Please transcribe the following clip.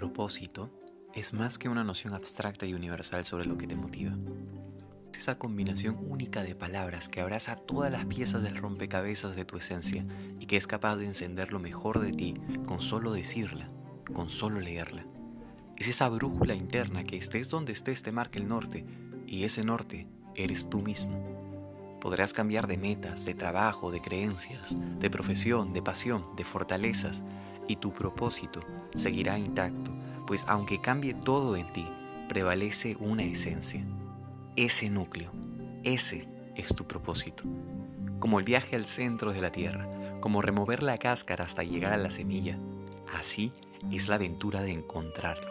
propósito es más que una noción abstracta y universal sobre lo que te motiva. Es esa combinación única de palabras que abraza todas las piezas del rompecabezas de tu esencia y que es capaz de encender lo mejor de ti con solo decirla, con solo leerla. Es esa brújula interna que estés donde estés te marca el norte y ese norte eres tú mismo. Podrás cambiar de metas, de trabajo, de creencias, de profesión, de pasión, de fortalezas y tu propósito seguirá intacto, pues aunque cambie todo en ti, prevalece una esencia, ese núcleo, ese es tu propósito. Como el viaje al centro de la Tierra, como remover la cáscara hasta llegar a la semilla, así es la aventura de encontrarlo.